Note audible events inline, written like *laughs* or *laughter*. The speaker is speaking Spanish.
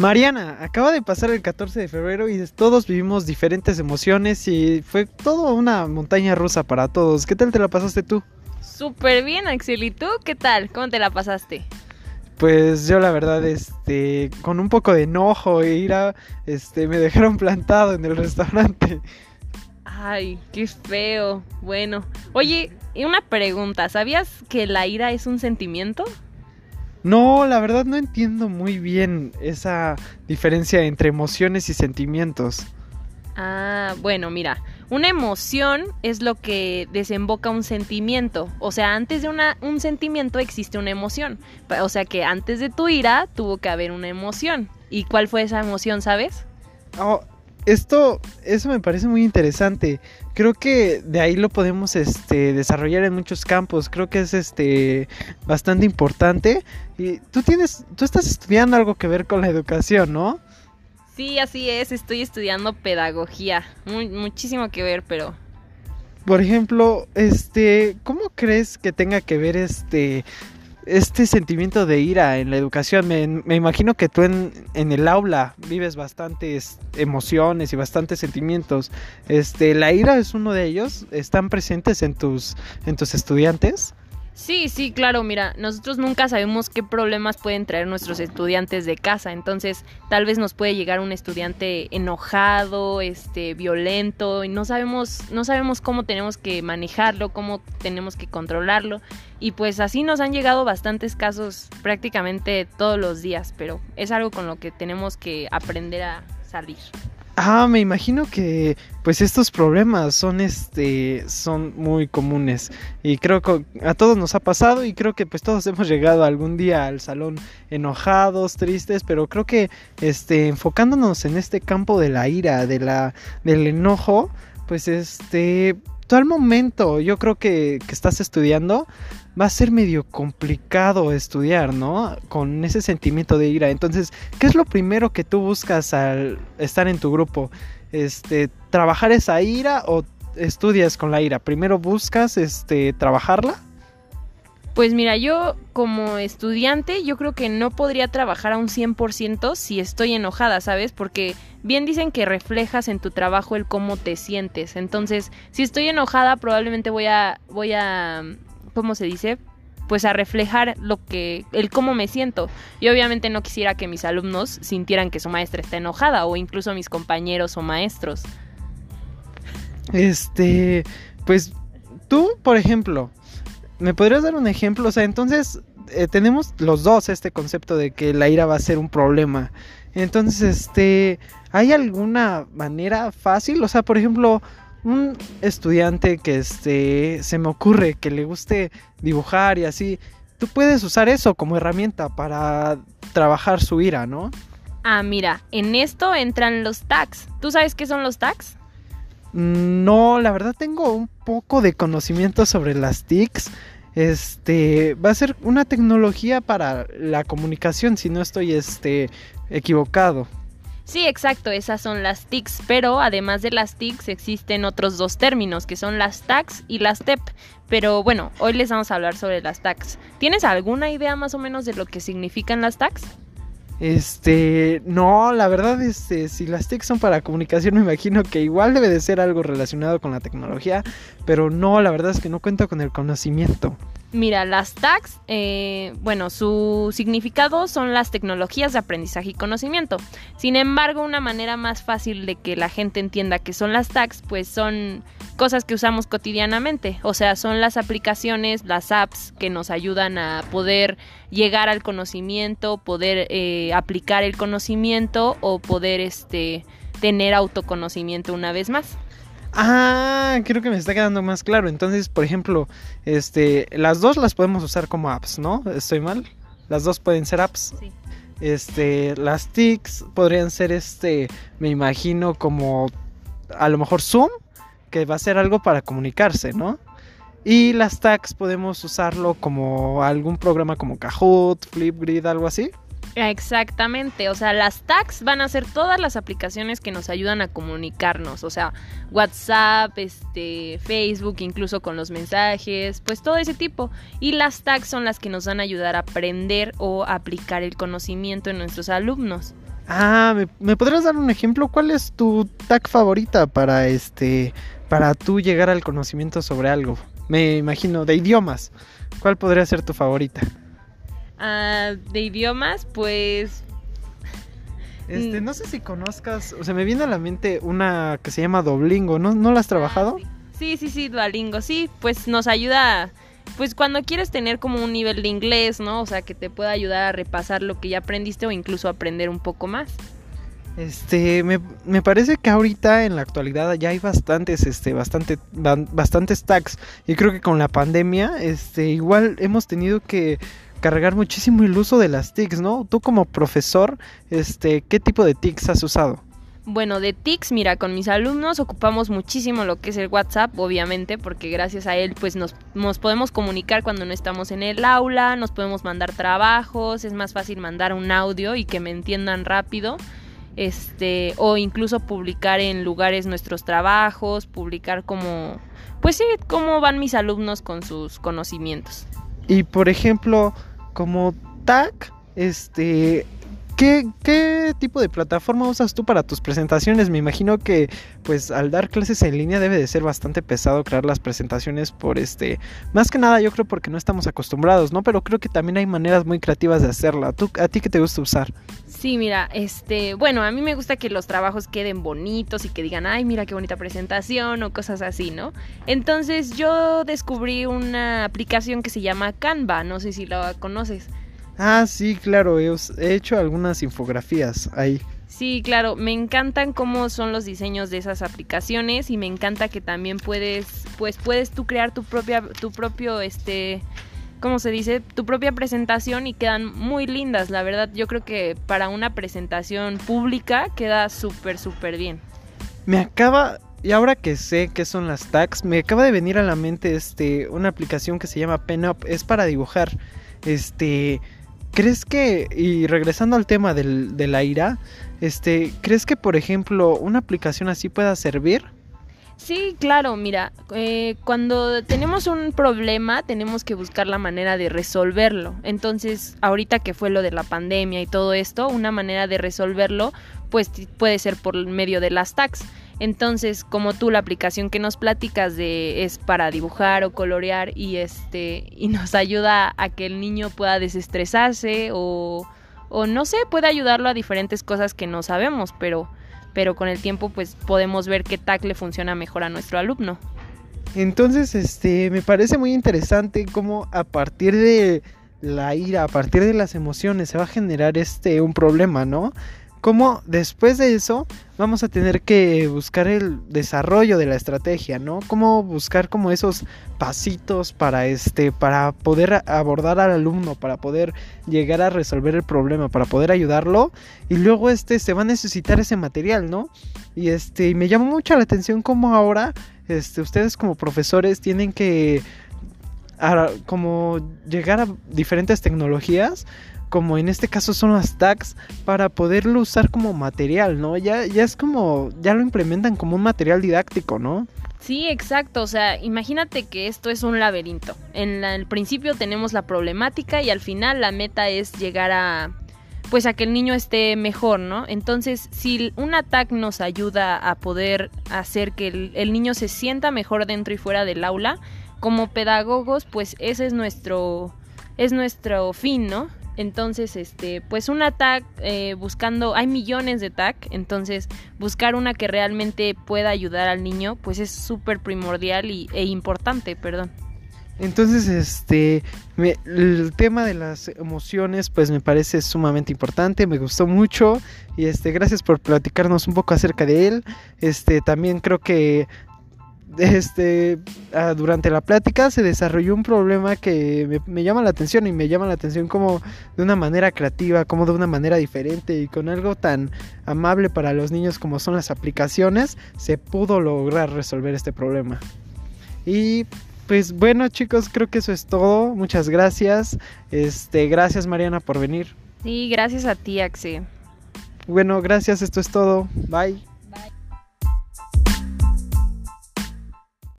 Mariana, acaba de pasar el 14 de febrero y todos vivimos diferentes emociones y fue todo una montaña rusa para todos. ¿Qué tal te la pasaste tú? Súper bien, Axel. ¿Y tú qué tal? ¿Cómo te la pasaste? Pues yo la verdad, este, con un poco de enojo e ira, este, me dejaron plantado en el restaurante. Ay, qué feo. Bueno, oye, una pregunta, ¿sabías que la ira es un sentimiento? No, la verdad no entiendo muy bien esa diferencia entre emociones y sentimientos. Ah, bueno, mira, una emoción es lo que desemboca un sentimiento. O sea, antes de una, un sentimiento existe una emoción. O sea que antes de tu ira tuvo que haber una emoción. ¿Y cuál fue esa emoción, sabes? Oh, esto, eso me parece muy interesante. Creo que de ahí lo podemos este, desarrollar en muchos campos. Creo que es este bastante importante. Y tú tienes, tú estás estudiando algo que ver con la educación, ¿no? Sí, así es. Estoy estudiando pedagogía. muchísimo que ver, pero. Por ejemplo, este, ¿cómo crees que tenga que ver este este sentimiento de ira en la educación. Me, imagino que tú en, el aula vives bastantes emociones y bastantes sentimientos. Este, ¿La ira es uno de ellos? ¿Están presentes en tus, en tus estudiantes? Sí, sí, claro, mira, nosotros nunca sabemos qué problemas pueden traer nuestros estudiantes de casa, entonces tal vez nos puede llegar un estudiante enojado, este, violento, y no sabemos, no sabemos cómo tenemos que manejarlo, cómo tenemos que controlarlo, y pues así nos han llegado bastantes casos prácticamente todos los días, pero es algo con lo que tenemos que aprender a salir. Ah, me imagino que pues estos problemas son este son muy comunes y creo que a todos nos ha pasado y creo que pues todos hemos llegado algún día al salón enojados, tristes, pero creo que este enfocándonos en este campo de la ira, de la del enojo, pues este tú al momento yo creo que, que estás estudiando va a ser medio complicado estudiar, ¿no? Con ese sentimiento de ira. Entonces, ¿qué es lo primero que tú buscas al estar en tu grupo? Este, ¿trabajar esa ira o estudias con la ira? ¿Primero buscas este trabajarla? Pues mira, yo como estudiante yo creo que no podría trabajar a un 100% si estoy enojada, ¿sabes? Porque bien dicen que reflejas en tu trabajo el cómo te sientes. Entonces, si estoy enojada probablemente voy a voy a ¿cómo se dice? Pues a reflejar lo que, el cómo me siento. Y obviamente no quisiera que mis alumnos sintieran que su maestra está enojada o incluso mis compañeros o maestros. Este, pues tú, por ejemplo, ¿me podrías dar un ejemplo? O sea, entonces eh, tenemos los dos este concepto de que la ira va a ser un problema. Entonces, este, ¿hay alguna manera fácil? O sea, por ejemplo, un estudiante que este, se me ocurre que le guste dibujar y así, tú puedes usar eso como herramienta para trabajar su ira, ¿no? Ah, mira, en esto entran los tags. ¿Tú sabes qué son los tags? No, la verdad tengo un poco de conocimiento sobre las TICs. Este va a ser una tecnología para la comunicación, si no estoy este, equivocado. Sí, exacto, esas son las TICs, pero además de las TICs existen otros dos términos que son las TACs y las TEP. Pero bueno, hoy les vamos a hablar sobre las TACs. ¿Tienes alguna idea más o menos de lo que significan las TACs? Este, no, la verdad, este, si las TICs son para comunicación, *laughs* me imagino que igual debe de ser algo relacionado con la tecnología, pero no, la verdad es que no cuento con el conocimiento. Mira, las tags, eh, bueno, su significado son las tecnologías de aprendizaje y conocimiento. Sin embargo, una manera más fácil de que la gente entienda que son las tags, pues son cosas que usamos cotidianamente. O sea, son las aplicaciones, las apps que nos ayudan a poder llegar al conocimiento, poder eh, aplicar el conocimiento o poder este, tener autoconocimiento una vez más. Ah, creo que me está quedando más claro. Entonces, por ejemplo, este, las dos las podemos usar como apps, ¿no? ¿Estoy mal? Las dos pueden ser apps. Sí. Este, las TICs podrían ser este, me imagino como a lo mejor Zoom, que va a ser algo para comunicarse, ¿no? Y las tags podemos usarlo como algún programa como Kahoot, Flipgrid, algo así. Exactamente, o sea, las tags van a ser todas las aplicaciones que nos ayudan a comunicarnos, o sea, WhatsApp, este, Facebook, incluso con los mensajes, pues todo ese tipo. Y las tags son las que nos van a ayudar a aprender o aplicar el conocimiento en nuestros alumnos. Ah, ¿me, ¿me, podrías dar un ejemplo? ¿Cuál es tu tag favorita para este para tú llegar al conocimiento sobre algo? Me imagino de idiomas. ¿Cuál podría ser tu favorita? Ah, de idiomas, pues este, mm. no sé si conozcas, o sea, me viene a la mente una que se llama Doblingo, ¿no, ¿no la has trabajado? Ah, sí, sí, sí, Duolingo, sí, pues nos ayuda, pues cuando quieres tener como un nivel de inglés, ¿no? O sea, que te pueda ayudar a repasar lo que ya aprendiste o incluso aprender un poco más. Este, me, me, parece que ahorita en la actualidad ya hay bastantes, este, bastante, bastantes tags. Y creo que con la pandemia, este, igual hemos tenido que cargar muchísimo el uso de las TICs, ¿no? Tú como profesor, este, ¿qué tipo de TICs has usado? Bueno, de TICs, mira, con mis alumnos ocupamos muchísimo lo que es el WhatsApp, obviamente, porque gracias a él pues nos, nos, podemos comunicar cuando no estamos en el aula, nos podemos mandar trabajos, es más fácil mandar un audio y que me entiendan rápido. Este, o incluso publicar en lugares nuestros trabajos, publicar como pues sí, cómo van mis alumnos con sus conocimientos. Y por ejemplo, como tag, este, ¿qué, ¿qué, tipo de plataforma usas tú para tus presentaciones? Me imagino que pues al dar clases en línea debe de ser bastante pesado crear las presentaciones por este, más que nada yo creo porque no estamos acostumbrados, ¿no? Pero creo que también hay maneras muy creativas de hacerla. ¿Tú, ¿A ti qué te gusta usar? Sí, mira, este, bueno, a mí me gusta que los trabajos queden bonitos y que digan, ay, mira qué bonita presentación o cosas así, ¿no? Entonces yo descubrí una aplicación que se llama Canva, no sé si la conoces. Ah, sí, claro, he, hecho algunas infografías ahí. Sí, claro, me encantan cómo son los diseños de esas aplicaciones y me encanta que también puedes, pues puedes tú crear tu propia, tu propio, este, ¿cómo se dice? Tu propia presentación y quedan muy lindas. La verdad, yo creo que para una presentación pública queda súper, súper bien. Me acaba, y ahora que sé qué son las tags, me acaba de venir a la mente este, una aplicación que se llama PenUp. Es para dibujar. Este, ¿crees que, y regresando al tema del, de la ira, este, ¿crees que, por ejemplo, una aplicación así pueda servir? Sí, claro, mira, eh, cuando tenemos un problema tenemos que buscar la manera de resolverlo. Entonces, ahorita que fue lo de la pandemia y todo esto, una manera de resolverlo pues puede ser por medio de las tags. Entonces, como tú la aplicación que nos platicas de es para dibujar o colorear y este y nos ayuda a que el niño pueda desestresarse o o no sé, puede ayudarlo a diferentes cosas que no sabemos, pero pero con el tiempo pues podemos ver qué tag le funciona mejor a nuestro alumno. Entonces, este, me parece muy interesante cómo a partir de la ira, a partir de las emociones se va a generar este un problema, ¿no? Cómo después de eso vamos a tener que buscar el desarrollo de la estrategia, ¿no? Cómo buscar como esos pasitos para este para poder abordar al alumno, para poder llegar a resolver el problema, para poder ayudarlo y luego este se va a necesitar ese material, ¿no? Y este me llama mucho la atención cómo ahora este ustedes como profesores tienen que como llegar a diferentes tecnologías como en este caso son las tags, para poderlo usar como material, ¿no? Ya, ya es como, ya lo implementan como un material didáctico, ¿no? Sí, exacto. O sea, imagínate que esto es un laberinto. En el principio tenemos la problemática y al final la meta es llegar a, pues a que el niño esté mejor, ¿no? Entonces, si un tag nos ayuda a poder hacer que el, el, niño se sienta mejor dentro y fuera del aula, como pedagogos, pues ese es nuestro, es nuestro fin, ¿no? Entonces, este, pues una tag eh, buscando, hay millones de tag, entonces buscar una que realmente pueda ayudar al niño, pues es súper primordial y, e importante, perdón. Entonces, este, el tema de las emociones, pues me parece sumamente importante, me gustó mucho y este, gracias por platicarnos un poco acerca de él. Este, también creo que este, ah, durante la plática se desarrolló un problema que me, llama la atención y me llama la atención como de una manera creativa, como de una manera diferente y con algo tan amable para los niños como son las aplicaciones, se pudo lograr resolver este problema. Y pues bueno chicos, creo que eso es todo. Muchas gracias. Este, gracias Mariana por venir. Sí, gracias a ti, Axe. Bueno, gracias, esto es todo. Bye.